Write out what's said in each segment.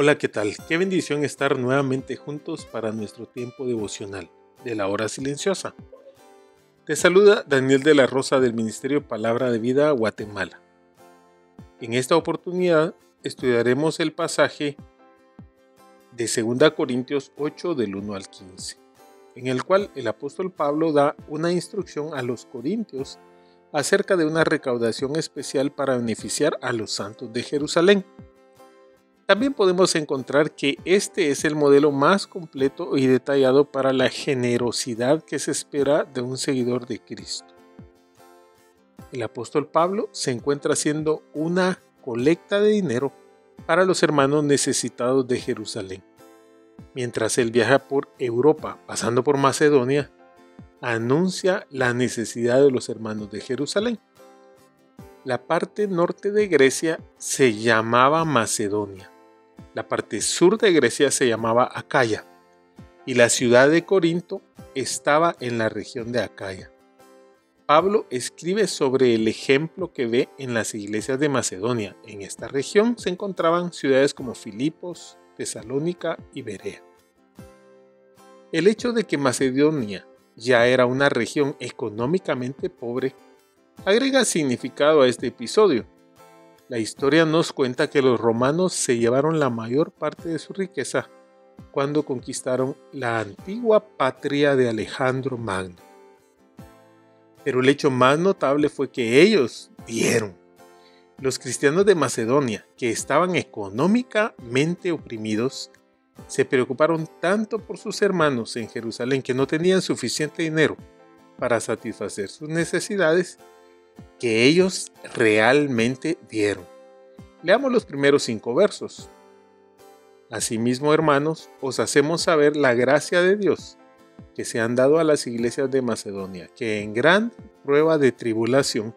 Hola, ¿qué tal? Qué bendición estar nuevamente juntos para nuestro tiempo devocional de la hora silenciosa. Te saluda Daniel de la Rosa del Ministerio Palabra de Vida Guatemala. En esta oportunidad estudiaremos el pasaje de 2 Corintios 8 del 1 al 15, en el cual el apóstol Pablo da una instrucción a los corintios acerca de una recaudación especial para beneficiar a los santos de Jerusalén. También podemos encontrar que este es el modelo más completo y detallado para la generosidad que se espera de un seguidor de Cristo. El apóstol Pablo se encuentra haciendo una colecta de dinero para los hermanos necesitados de Jerusalén. Mientras él viaja por Europa, pasando por Macedonia, anuncia la necesidad de los hermanos de Jerusalén. La parte norte de Grecia se llamaba Macedonia la parte sur de Grecia se llamaba Acaya y la ciudad de Corinto estaba en la región de Acaya. Pablo escribe sobre el ejemplo que ve en las iglesias de Macedonia. En esta región se encontraban ciudades como Filipos, Tesalónica y Berea. El hecho de que Macedonia ya era una región económicamente pobre agrega significado a este episodio, la historia nos cuenta que los romanos se llevaron la mayor parte de su riqueza cuando conquistaron la antigua patria de Alejandro Magno. Pero el hecho más notable fue que ellos dieron. Los cristianos de Macedonia, que estaban económicamente oprimidos, se preocuparon tanto por sus hermanos en Jerusalén que no tenían suficiente dinero para satisfacer sus necesidades que ellos realmente dieron. Leamos los primeros cinco versos. Asimismo, hermanos, os hacemos saber la gracia de Dios que se han dado a las iglesias de Macedonia, que en gran prueba de tribulación,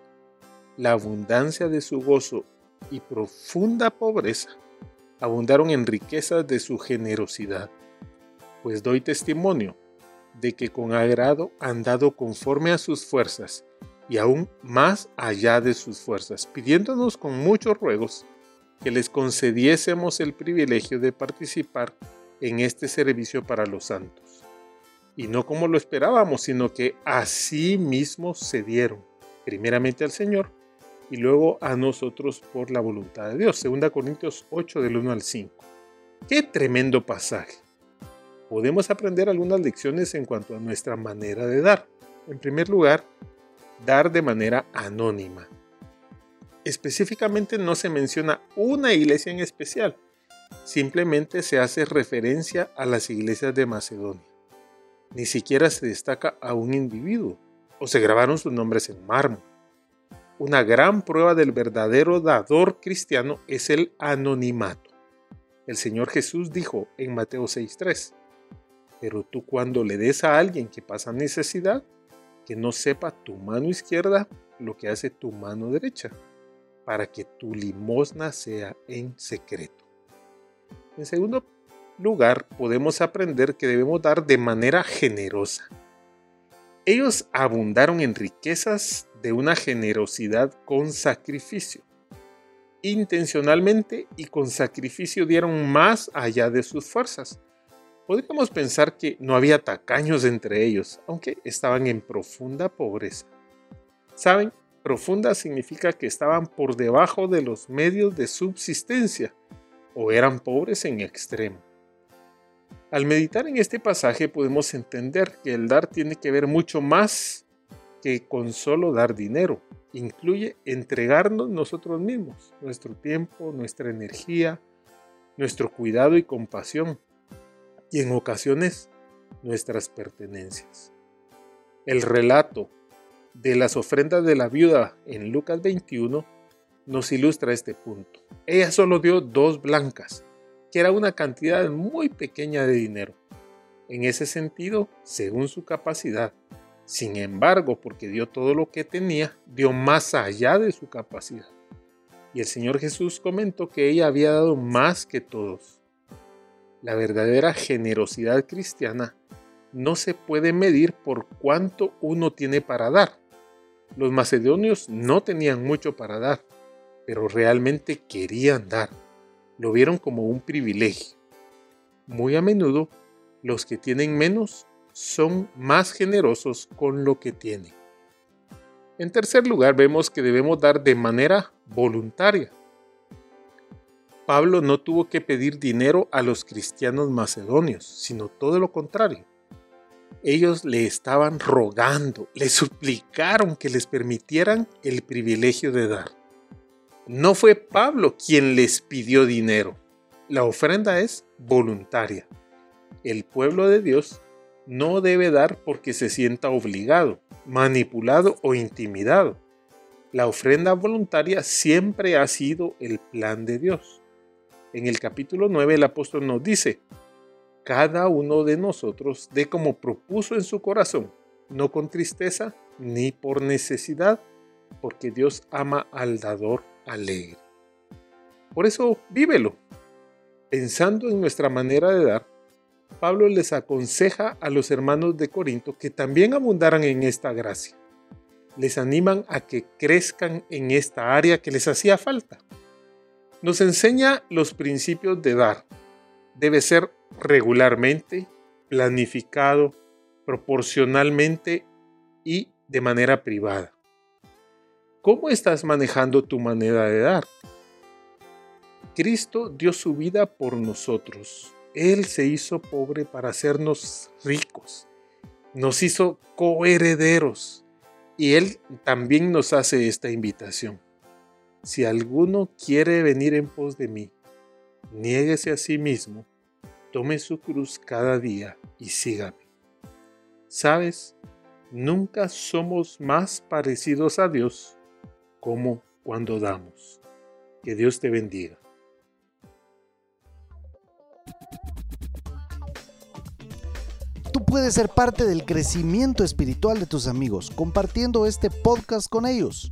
la abundancia de su gozo y profunda pobreza abundaron en riquezas de su generosidad. Pues doy testimonio de que con agrado han dado conforme a sus fuerzas y aún más allá de sus fuerzas, pidiéndonos con muchos ruegos que les concediésemos el privilegio de participar en este servicio para los santos. Y no como lo esperábamos, sino que así mismo se dieron, primeramente al Señor y luego a nosotros por la voluntad de Dios. 2 Corintios 8 del 1 al 5. Qué tremendo pasaje. Podemos aprender algunas lecciones en cuanto a nuestra manera de dar. En primer lugar, dar de manera anónima. Específicamente no se menciona una iglesia en especial, simplemente se hace referencia a las iglesias de Macedonia. Ni siquiera se destaca a un individuo o se grabaron sus nombres en mármol. Una gran prueba del verdadero dador cristiano es el anonimato. El Señor Jesús dijo en Mateo 6:3, pero tú cuando le des a alguien que pasa necesidad, que no sepa tu mano izquierda lo que hace tu mano derecha, para que tu limosna sea en secreto. En segundo lugar, podemos aprender que debemos dar de manera generosa. Ellos abundaron en riquezas de una generosidad con sacrificio. Intencionalmente y con sacrificio dieron más allá de sus fuerzas Podríamos pensar que no había tacaños entre ellos, aunque estaban en profunda pobreza. ¿Saben? Profunda significa que estaban por debajo de los medios de subsistencia o eran pobres en extremo. Al meditar en este pasaje podemos entender que el dar tiene que ver mucho más que con solo dar dinero. Incluye entregarnos nosotros mismos, nuestro tiempo, nuestra energía, nuestro cuidado y compasión y en ocasiones nuestras pertenencias. El relato de las ofrendas de la viuda en Lucas 21 nos ilustra este punto. Ella solo dio dos blancas, que era una cantidad muy pequeña de dinero. En ese sentido, según su capacidad. Sin embargo, porque dio todo lo que tenía, dio más allá de su capacidad. Y el Señor Jesús comentó que ella había dado más que todos. La verdadera generosidad cristiana no se puede medir por cuánto uno tiene para dar. Los macedonios no tenían mucho para dar, pero realmente querían dar. Lo vieron como un privilegio. Muy a menudo, los que tienen menos son más generosos con lo que tienen. En tercer lugar, vemos que debemos dar de manera voluntaria. Pablo no tuvo que pedir dinero a los cristianos macedonios, sino todo lo contrario. Ellos le estaban rogando, le suplicaron que les permitieran el privilegio de dar. No fue Pablo quien les pidió dinero. La ofrenda es voluntaria. El pueblo de Dios no debe dar porque se sienta obligado, manipulado o intimidado. La ofrenda voluntaria siempre ha sido el plan de Dios. En el capítulo 9 el apóstol nos dice, cada uno de nosotros dé como propuso en su corazón, no con tristeza ni por necesidad, porque Dios ama al dador alegre. Por eso vívelo, pensando en nuestra manera de dar, Pablo les aconseja a los hermanos de Corinto que también abundaran en esta gracia. Les animan a que crezcan en esta área que les hacía falta. Nos enseña los principios de dar. Debe ser regularmente, planificado, proporcionalmente y de manera privada. ¿Cómo estás manejando tu manera de dar? Cristo dio su vida por nosotros él se hizo pobre para hacernos ricos. Nos hizo coherederos. Y Él también nos hace esta invitación. Si alguno quiere venir en pos de mí, niéguese a sí mismo, tome su cruz cada día y sígame. ¿Sabes? Nunca somos más parecidos a Dios como cuando damos. Que Dios te bendiga. puedes ser parte del crecimiento espiritual de tus amigos compartiendo este podcast con ellos.